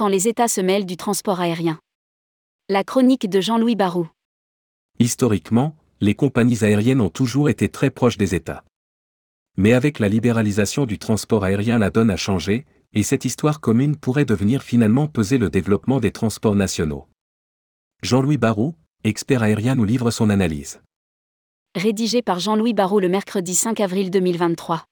quand les États se mêlent du transport aérien. La chronique de Jean-Louis Barou. Historiquement, les compagnies aériennes ont toujours été très proches des États. Mais avec la libéralisation du transport aérien la donne a changé, et cette histoire commune pourrait devenir finalement peser le développement des transports nationaux. Jean-Louis Barou, expert aérien nous livre son analyse. Rédigé par Jean-Louis Barou le mercredi 5 avril 2023.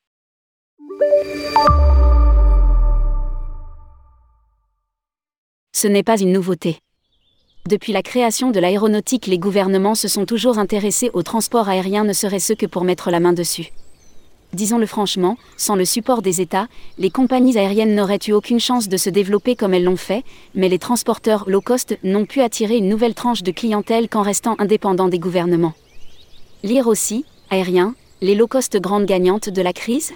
Ce n'est pas une nouveauté. Depuis la création de l'aéronautique, les gouvernements se sont toujours intéressés au transport aérien, ne serait-ce que pour mettre la main dessus. Disons-le franchement, sans le support des États, les compagnies aériennes n'auraient eu aucune chance de se développer comme elles l'ont fait, mais les transporteurs low cost n'ont pu attirer une nouvelle tranche de clientèle qu'en restant indépendants des gouvernements. Lire aussi, aérien, les low cost grandes gagnantes de la crise?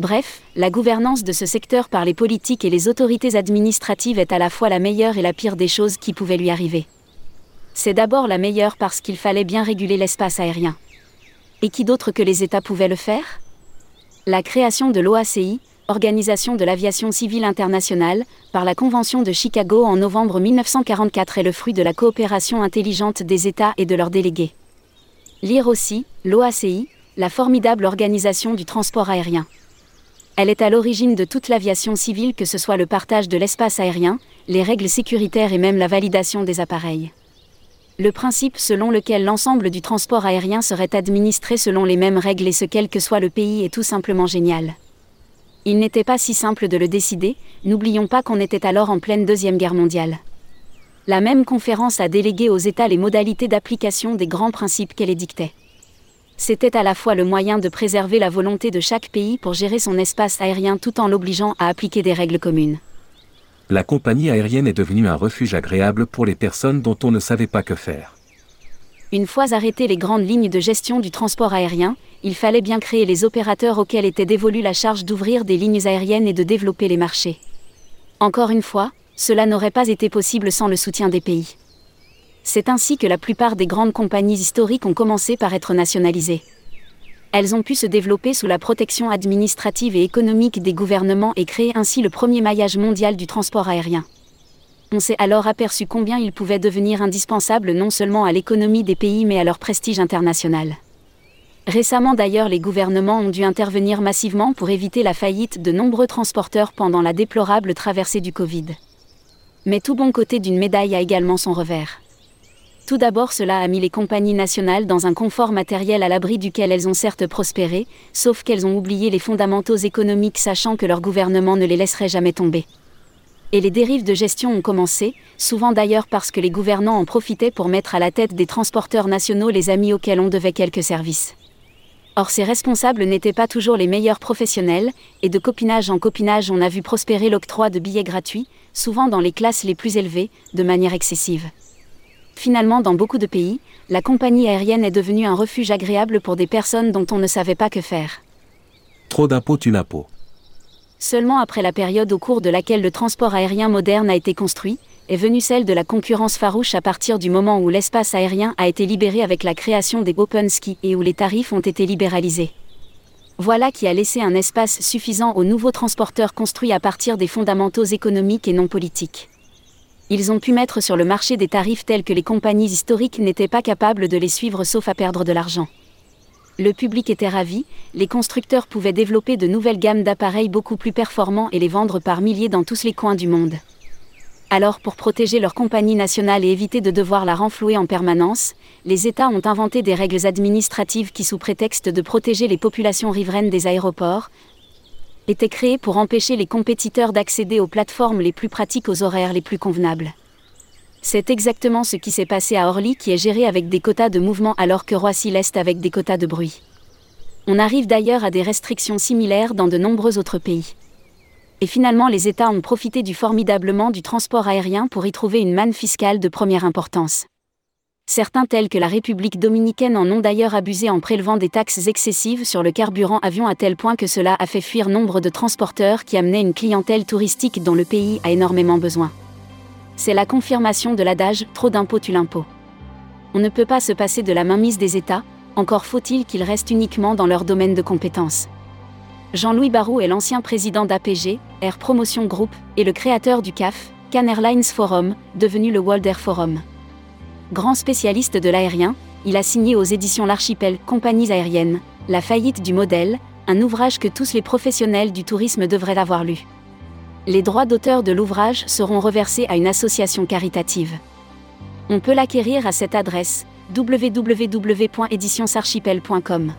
Bref, la gouvernance de ce secteur par les politiques et les autorités administratives est à la fois la meilleure et la pire des choses qui pouvaient lui arriver. C'est d'abord la meilleure parce qu'il fallait bien réguler l'espace aérien. Et qui d'autre que les États pouvaient le faire? La création de l'OACI, Organisation de l'aviation civile internationale, par la Convention de Chicago en novembre 1944 est le fruit de la coopération intelligente des États et de leurs délégués. Lire aussi, l'OACI, la formidable organisation du transport aérien. Elle est à l'origine de toute l'aviation civile, que ce soit le partage de l'espace aérien, les règles sécuritaires et même la validation des appareils. Le principe selon lequel l'ensemble du transport aérien serait administré selon les mêmes règles et ce quel que soit le pays est tout simplement génial. Il n'était pas si simple de le décider, n'oublions pas qu'on était alors en pleine Deuxième Guerre mondiale. La même conférence a délégué aux États les modalités d'application des grands principes qu'elle édictait. C'était à la fois le moyen de préserver la volonté de chaque pays pour gérer son espace aérien tout en l'obligeant à appliquer des règles communes la compagnie aérienne est devenue un refuge agréable pour les personnes dont on ne savait pas que faire. Une fois arrêtées les grandes lignes de gestion du transport aérien, il fallait bien créer les opérateurs auxquels était dévolue la charge d'ouvrir des lignes aériennes et de développer les marchés. Encore une fois, cela n'aurait pas été possible sans le soutien des pays. C'est ainsi que la plupart des grandes compagnies historiques ont commencé par être nationalisées elles ont pu se développer sous la protection administrative et économique des gouvernements et créer ainsi le premier maillage mondial du transport aérien. On s'est alors aperçu combien ils pouvaient devenir indispensables non seulement à l'économie des pays mais à leur prestige international. Récemment d'ailleurs les gouvernements ont dû intervenir massivement pour éviter la faillite de nombreux transporteurs pendant la déplorable traversée du Covid. Mais tout bon côté d'une médaille a également son revers. Tout d'abord cela a mis les compagnies nationales dans un confort matériel à l'abri duquel elles ont certes prospéré, sauf qu'elles ont oublié les fondamentaux économiques sachant que leur gouvernement ne les laisserait jamais tomber. Et les dérives de gestion ont commencé, souvent d'ailleurs parce que les gouvernants en profitaient pour mettre à la tête des transporteurs nationaux les amis auxquels on devait quelques services. Or ces responsables n'étaient pas toujours les meilleurs professionnels, et de copinage en copinage on a vu prospérer l'octroi de billets gratuits, souvent dans les classes les plus élevées, de manière excessive. Finalement, dans beaucoup de pays, la compagnie aérienne est devenue un refuge agréable pour des personnes dont on ne savait pas que faire. Trop d'impôts tue l'impôt. Seulement après la période au cours de laquelle le transport aérien moderne a été construit, est venue celle de la concurrence farouche à partir du moment où l'espace aérien a été libéré avec la création des Open Ski et où les tarifs ont été libéralisés. Voilà qui a laissé un espace suffisant aux nouveaux transporteurs construits à partir des fondamentaux économiques et non politiques ils ont pu mettre sur le marché des tarifs tels que les compagnies historiques n'étaient pas capables de les suivre sauf à perdre de l'argent. Le public était ravi, les constructeurs pouvaient développer de nouvelles gammes d'appareils beaucoup plus performants et les vendre par milliers dans tous les coins du monde. Alors pour protéger leur compagnie nationale et éviter de devoir la renflouer en permanence, les États ont inventé des règles administratives qui sous prétexte de protéger les populations riveraines des aéroports, était créé pour empêcher les compétiteurs d'accéder aux plateformes les plus pratiques aux horaires les plus convenables. C'est exactement ce qui s'est passé à Orly qui est géré avec des quotas de mouvement alors que Roissy-l'Est avec des quotas de bruit. On arrive d'ailleurs à des restrictions similaires dans de nombreux autres pays. Et finalement les États ont profité du formidablement du transport aérien pour y trouver une manne fiscale de première importance. Certains tels que la République dominicaine en ont d'ailleurs abusé en prélevant des taxes excessives sur le carburant avion à tel point que cela a fait fuir nombre de transporteurs qui amenaient une clientèle touristique dont le pays a énormément besoin. C'est la confirmation de l'adage trop d'impôts tue l'impôt. On ne peut pas se passer de la mainmise des États, encore faut-il qu'ils restent uniquement dans leur domaine de compétences. Jean-Louis Barrault est l'ancien président d'APG, Air Promotion Group, et le créateur du CAF, American Airlines Forum, devenu le World Air Forum. Grand spécialiste de l'aérien, il a signé aux éditions L'Archipel Compagnies aériennes, La faillite du modèle, un ouvrage que tous les professionnels du tourisme devraient avoir lu. Les droits d'auteur de l'ouvrage seront reversés à une association caritative. On peut l'acquérir à cette adresse www.éditionsarchipel.com.